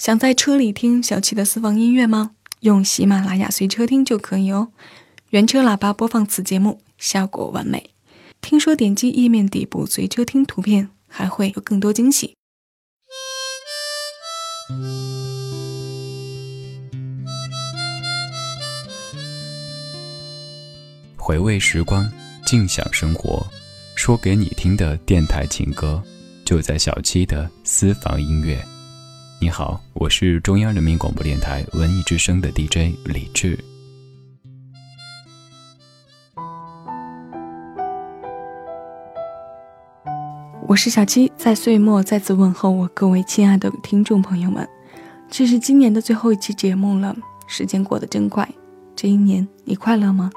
想在车里听小七的私房音乐吗？用喜马拉雅随车听就可以哦。原车喇叭播放此节目，效果完美。听说点击页面底部随车听图片，还会有更多惊喜。回味时光，静享生活，说给你听的电台情歌，就在小七的私房音乐。你好，我是中央人民广播电台文艺之声的 DJ 李志。我是小七，在岁末再次问候我各位亲爱的听众朋友们。这是今年的最后一期节目了，时间过得真快。这一年你快乐吗？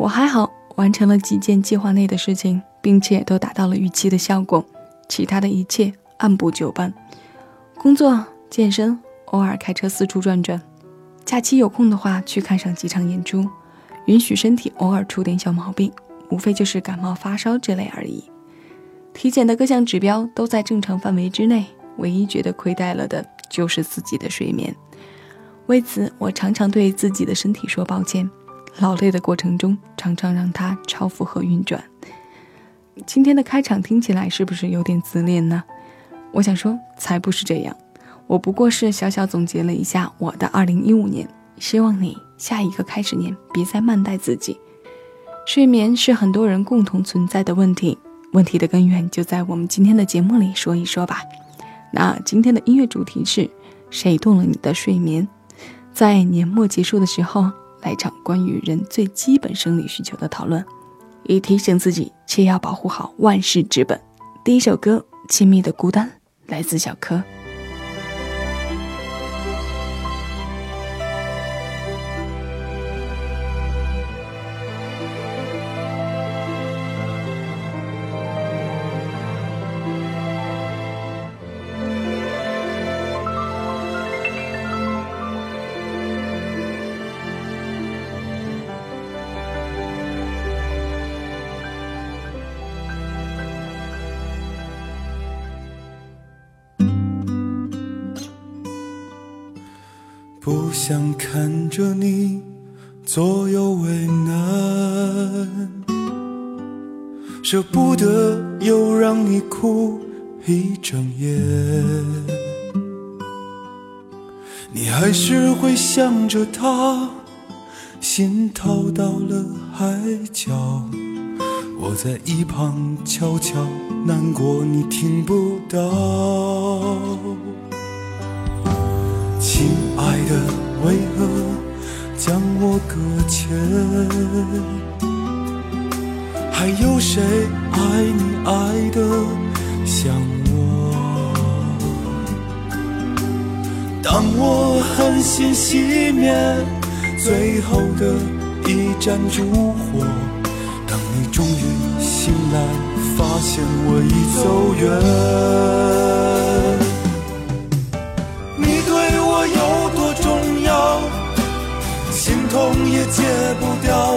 我还好，完成了几件计划内的事情，并且都达到了预期的效果，其他的一切按部就班。工作、健身，偶尔开车四处转转，假期有空的话去看上几场演出，允许身体偶尔出点小毛病，无非就是感冒发烧之类而已。体检的各项指标都在正常范围之内，唯一觉得亏待了的就是自己的睡眠。为此，我常常对自己的身体说抱歉，劳累的过程中常常让它超负荷运转。今天的开场听起来是不是有点自恋呢？我想说，才不是这样。我不过是小小总结了一下我的2015年，希望你下一个开始年别再慢待自己。睡眠是很多人共同存在的问题，问题的根源就在我们今天的节目里说一说吧。那今天的音乐主题是谁动了你的睡眠？在年末结束的时候，来场关于人最基本生理需求的讨论，以提醒自己，切要保护好万事之本。第一首歌，《亲密的孤单》。来自小柯。左右为难，舍不得又让你哭一整夜，你还是会想着他，心逃到了海角，我在一旁悄悄难过，你听不到。亲爱的，为何将我搁浅？还有谁爱你爱的像我？当我狠心熄灭最后的一盏烛火，当你终于醒来，发现我已走远。痛也戒不掉。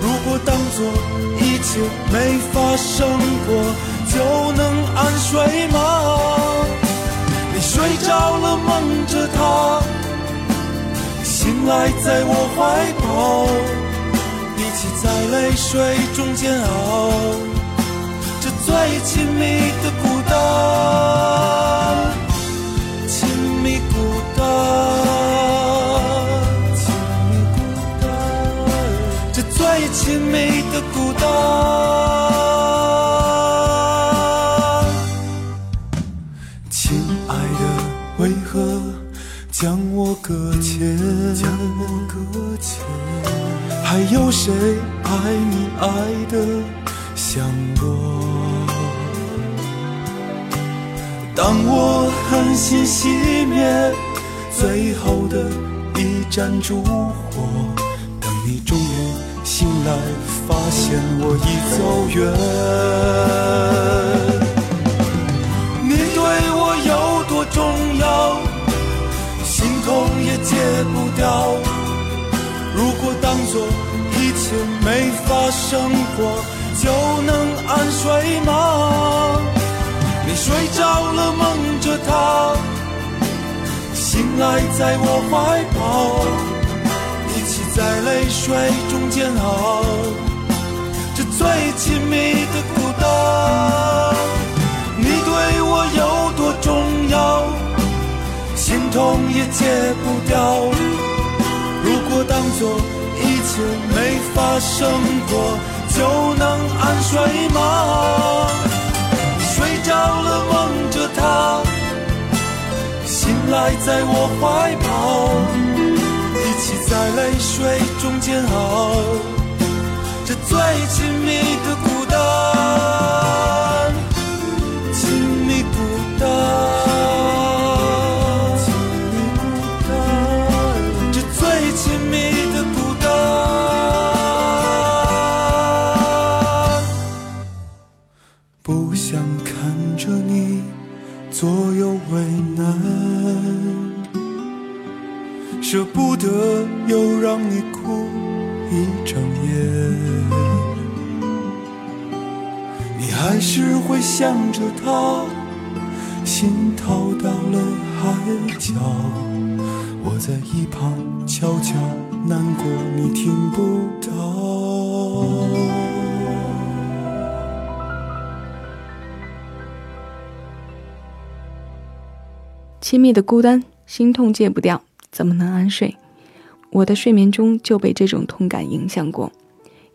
如果当作一切没发生过，就能安睡吗？你睡着了，梦着他，醒来在我怀抱，一起在泪水中煎熬，这最亲密的孤单，亲密孤单。亲密的孤单，亲爱的，为何将我搁浅？将我搁浅。还有谁爱你爱的像我？当我狠心熄灭最后的一盏烛火，来，发现我已走远。你对我有多重要，心痛也戒不掉。如果当作一切没发生过，就能安睡吗？你睡着了，梦着他，赖在我怀抱，在泪水中煎熬，这最亲密的孤单。你对我有多重要，心痛也戒不掉。如果当作一切没发生过，就能安睡吗？睡着了，梦着他。醒来在我怀抱，起在泪水中煎熬，这最亲密的孤单，亲密孤单，亲密孤单，这最亲密的孤单，不想看着你左右为难。舍不得又让你哭一整夜，你还是会想着他，心逃到了海角。我在一旁悄悄难过，你听不到。亲密的孤单，心痛戒不掉。怎么能安睡？我的睡眠中就被这种痛感影响过。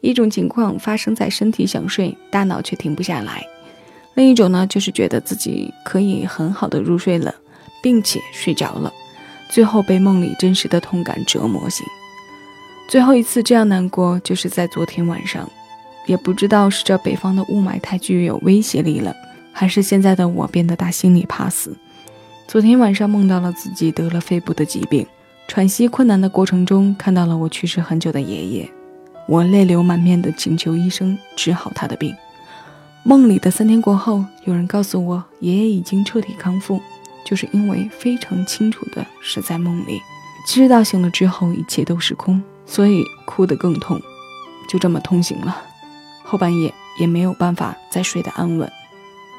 一种情况发生在身体想睡，大脑却停不下来；另一种呢，就是觉得自己可以很好的入睡了，并且睡着了，最后被梦里真实的痛感折磨醒。最后一次这样难过，就是在昨天晚上。也不知道是这北方的雾霾太具有威胁力了，还是现在的我变得大心里怕死。昨天晚上梦到了自己得了肺部的疾病，喘息困难的过程中看到了我去世很久的爷爷，我泪流满面的请求医生治好他的病。梦里的三天过后，有人告诉我爷爷已经彻底康复，就是因为非常清楚的是在梦里，知道醒了之后一切都是空，所以哭得更痛，就这么痛醒了，后半夜也没有办法再睡得安稳。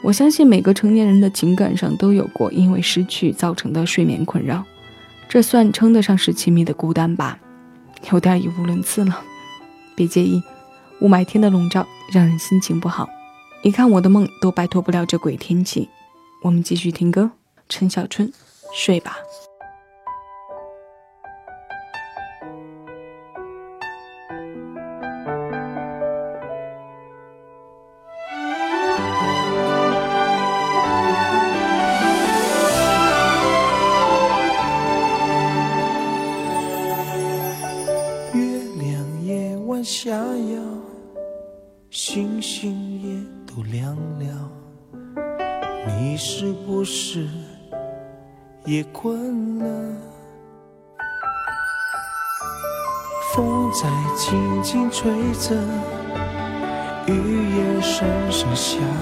我相信每个成年人的情感上都有过因为失去造成的睡眠困扰，这算称得上是亲密的孤单吧，有点语无伦次了，别介意。雾霾天的笼罩让人心情不好，一看我的梦都摆脱不了这鬼天气。我们继续听歌，陈小春，睡吧。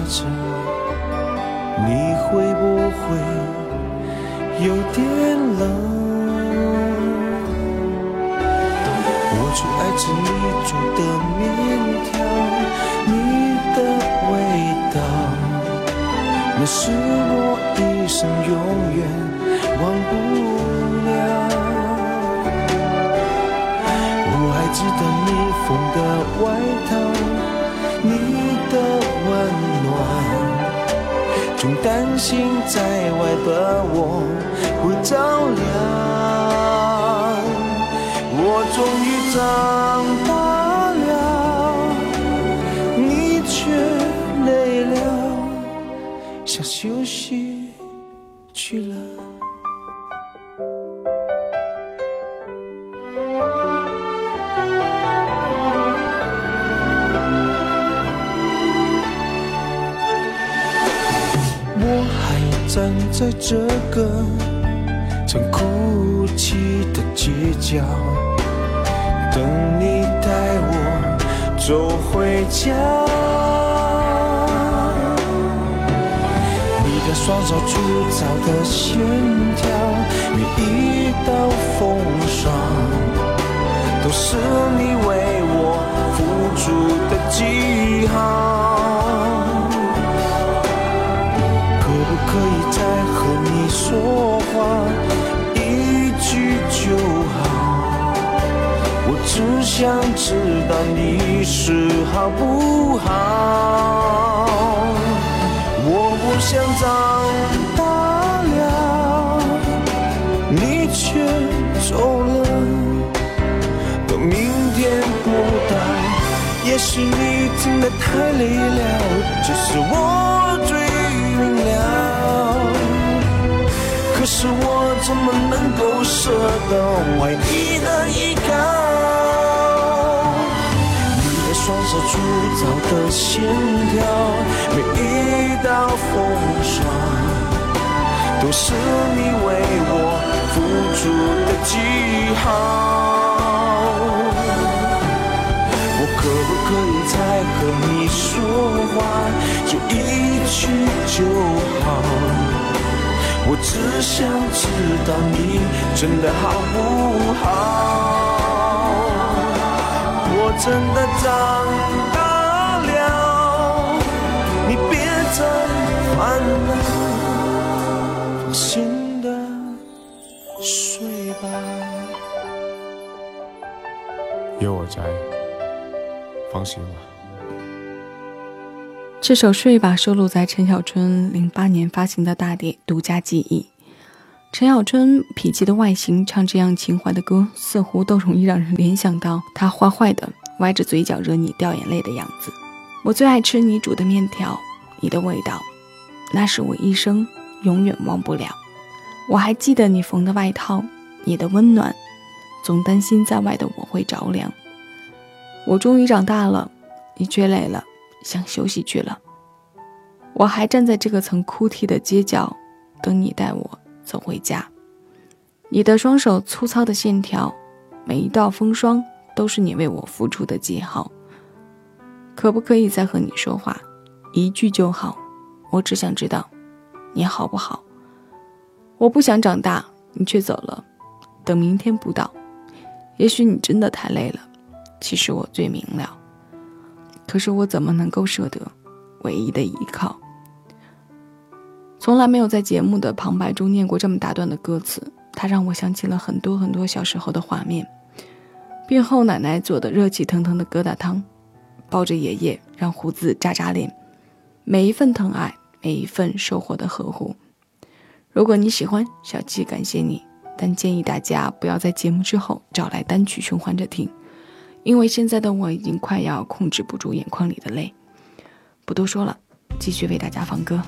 着，你会不会有点冷？我最爱吃你煮的面条，你的味道，那是我一生永远。忘不了，我还记得你缝的外套，你的温暖，总担心在外的我会着凉。我终于长大了，你却累了，想休息站在这个曾哭泣的街角，等你带我走回家。你的双手粗糙的线条，每一道风霜，都是你为我付出的记号。可以再和你说话一句就好。我只想知道你是好不好。我不想长大了，你却走了。等明天不到，也许你真的太累了。只是我。明了。可是我怎么能够舍得为你的依靠？你的双手粗糙的线条，每一道风霜，都是你为我付出的记号。可不可以再和你说话，就一句就好？我只想知道你真的好不好？我真的长大了，你别再烦恼，放心的睡吧。有我在，放心吧。这首《睡吧》收录在陈小春零八年发行的大碟《独家记忆》。陈小春痞气的外形，唱这样情怀的歌，似乎都容易让人联想到他坏坏的、歪着嘴角惹你掉眼泪的样子。我最爱吃你煮的面条，你的味道，那是我一生永远忘不了。我还记得你缝的外套，你的温暖，总担心在外的我会着凉。我终于长大了，你却累了。想休息去了，我还站在这个曾哭啼的街角，等你带我走回家。你的双手粗糙的线条，每一道风霜都是你为我付出的记号。可不可以再和你说话，一句就好？我只想知道，你好不好？我不想长大，你却走了。等明天不到，也许你真的太累了。其实我最明了。可是我怎么能够舍得唯一的依靠？从来没有在节目的旁白中念过这么大段的歌词，它让我想起了很多很多小时候的画面：病后奶奶做的热气腾腾的疙瘩汤，抱着爷爷让胡子扎扎脸，每一份疼爱，每一份收获的呵护。如果你喜欢，小七感谢你，但建议大家不要在节目之后找来单曲循环着听。因为现在的我已经快要控制不住眼眶里的泪，不多说了，继续为大家放歌。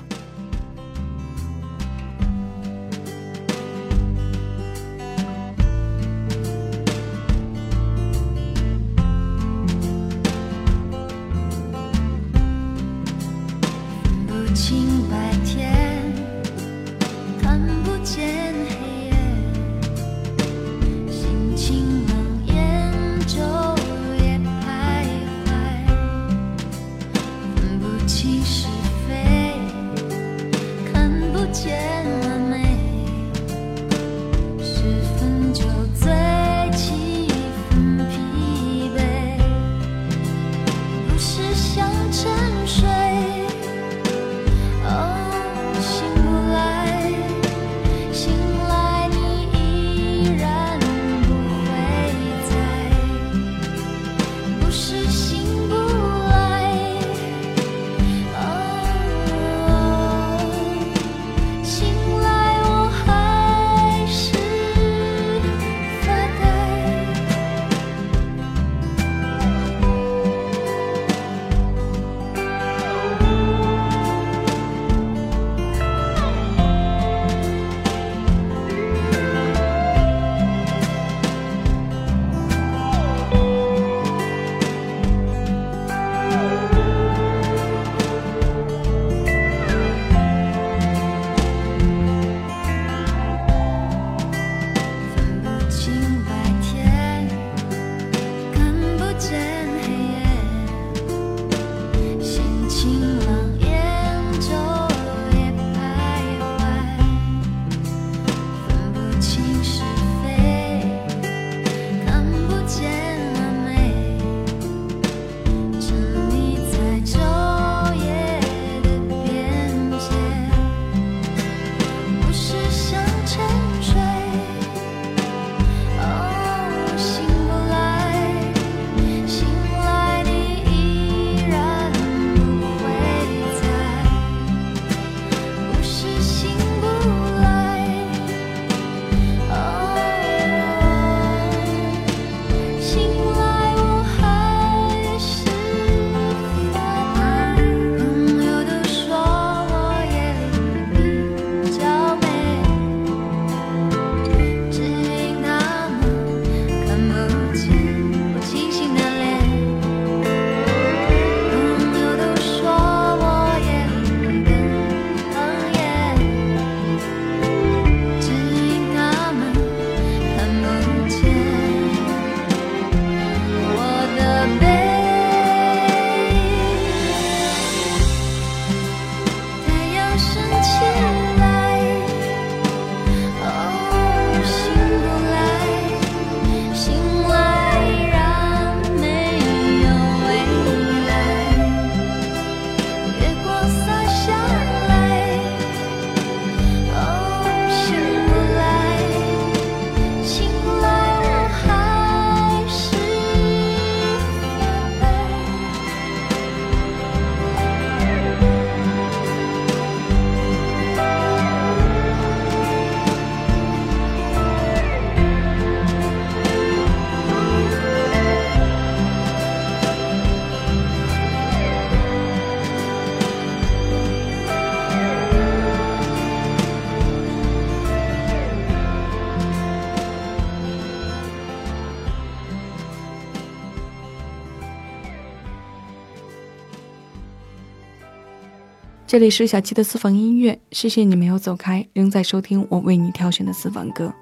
这里是小七的私房音乐，谢谢你没有走开，仍在收听我为你挑选的私房歌。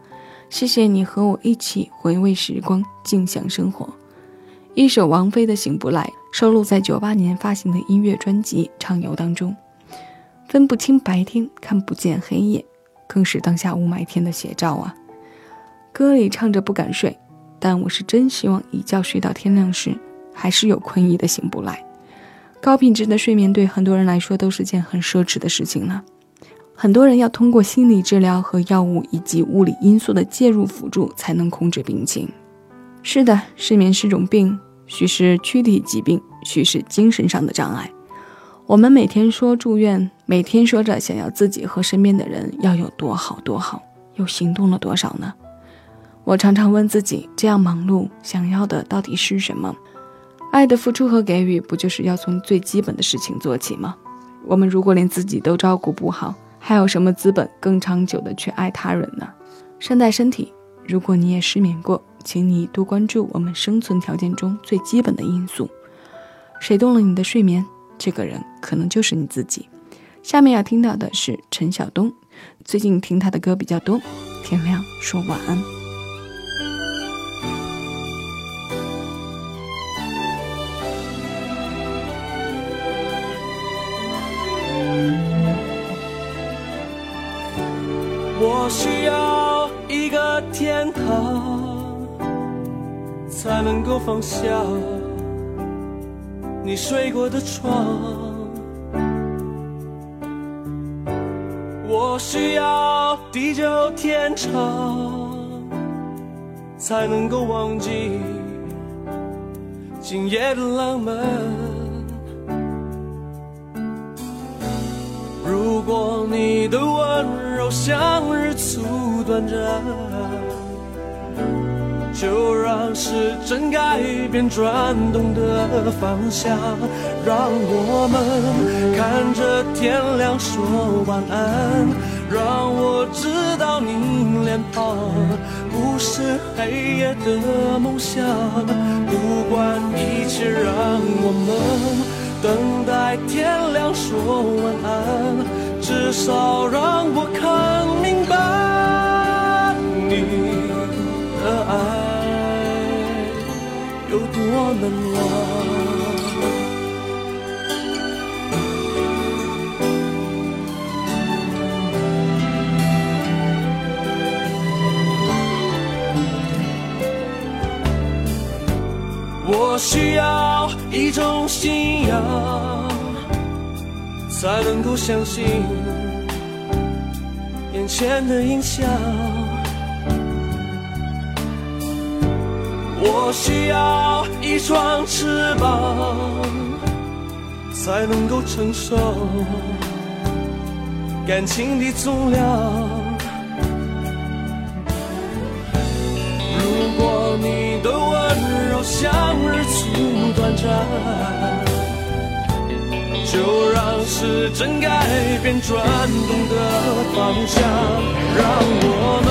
谢谢你和我一起回味时光，静享生活。一首王菲的《醒不来》收录在九八年发行的音乐专辑《畅游》当中。分不清白天，看不见黑夜，更是当下雾霾天的写照啊！歌里唱着不敢睡，但我是真希望一觉睡到天亮时，还是有困意的醒不来。高品质的睡眠对很多人来说都是件很奢侈的事情呢。很多人要通过心理治疗和药物以及物理因素的介入辅助才能控制病情。是的，失眠是种病，许是躯体疾病，许是精神上的障碍。我们每天说住院，每天说着想要自己和身边的人要有多好多好，又行动了多少呢？我常常问自己，这样忙碌，想要的到底是什么？爱的付出和给予，不就是要从最基本的事情做起吗？我们如果连自己都照顾不好，还有什么资本更长久的去爱他人呢？善待身体。如果你也失眠过，请你多关注我们生存条件中最基本的因素。谁动了你的睡眠，这个人可能就是你自己。下面要听到的是陈晓东，最近听他的歌比较多。天亮说晚安。我需要一个天堂，才能够放下你睡过的床。我需要地久天长，才能够忘记今夜的浪漫。如果你的温柔。像日出短暂，就让时针改变转动的方向，让我们看着天亮说晚安，让我知道你脸庞不是黑夜的梦想，不管一切，让我们等待天亮说晚安。至少让我看明白你的爱有多难忘。我需要一种信仰。才能够相信眼前的影像。我需要一双翅膀，才能够承受感情的重量。如果你的温柔像日出短暂。就让时针改变转动的方向，让我们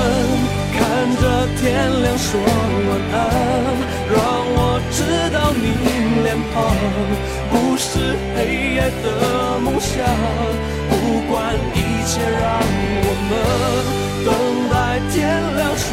看着天亮说晚安，让我知道你脸庞不是黑夜的梦想。不管一切，让我们等待天亮说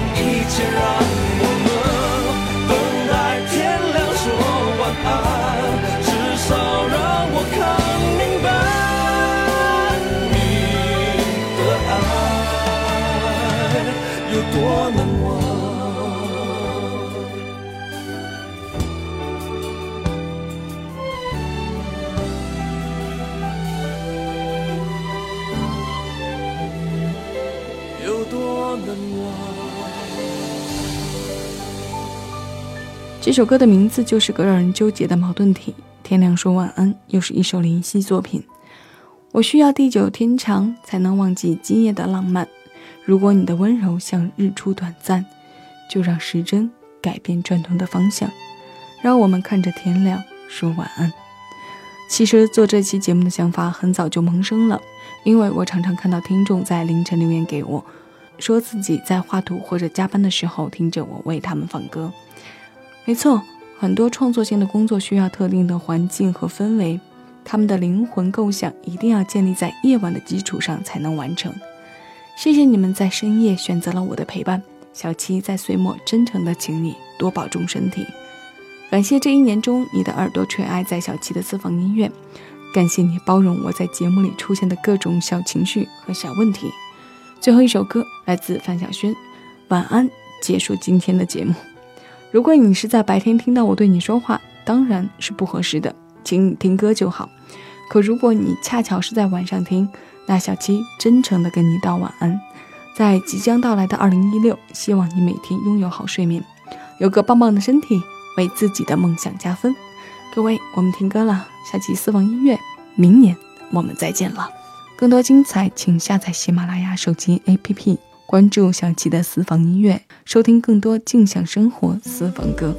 on each other. 这首歌的名字就是个让人纠结的矛盾体。天亮说晚安，又是一首灵犀作品。我需要地久天长，才能忘记今夜的浪漫。如果你的温柔像日出短暂，就让时针改变转动的方向，让我们看着天亮说晚安。其实做这期节目的想法很早就萌生了，因为我常常看到听众在凌晨留言给我，说自己在画图或者加班的时候听着我为他们放歌。没错。很多创作性的工作需要特定的环境和氛围，他们的灵魂构想一定要建立在夜晚的基础上才能完成。谢谢你们在深夜选择了我的陪伴，小七在岁末真诚的请你多保重身体。感谢这一年中你的耳朵垂爱在小七的私房音乐，感谢你包容我在节目里出现的各种小情绪和小问题。最后一首歌来自范晓萱，《晚安》，结束今天的节目。如果你是在白天听到我对你说话，当然是不合适的，请你听歌就好。可如果你恰巧是在晚上听，那小七真诚的跟你道晚安。在即将到来的二零一六，希望你每天拥有好睡眠，有个棒棒的身体，为自己的梦想加分。各位，我们听歌了，下期私房音乐，明年我们再见了。更多精彩，请下载喜马拉雅手机 APP。关注小七的私房音乐，收听更多静享生活私房歌。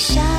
下。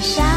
下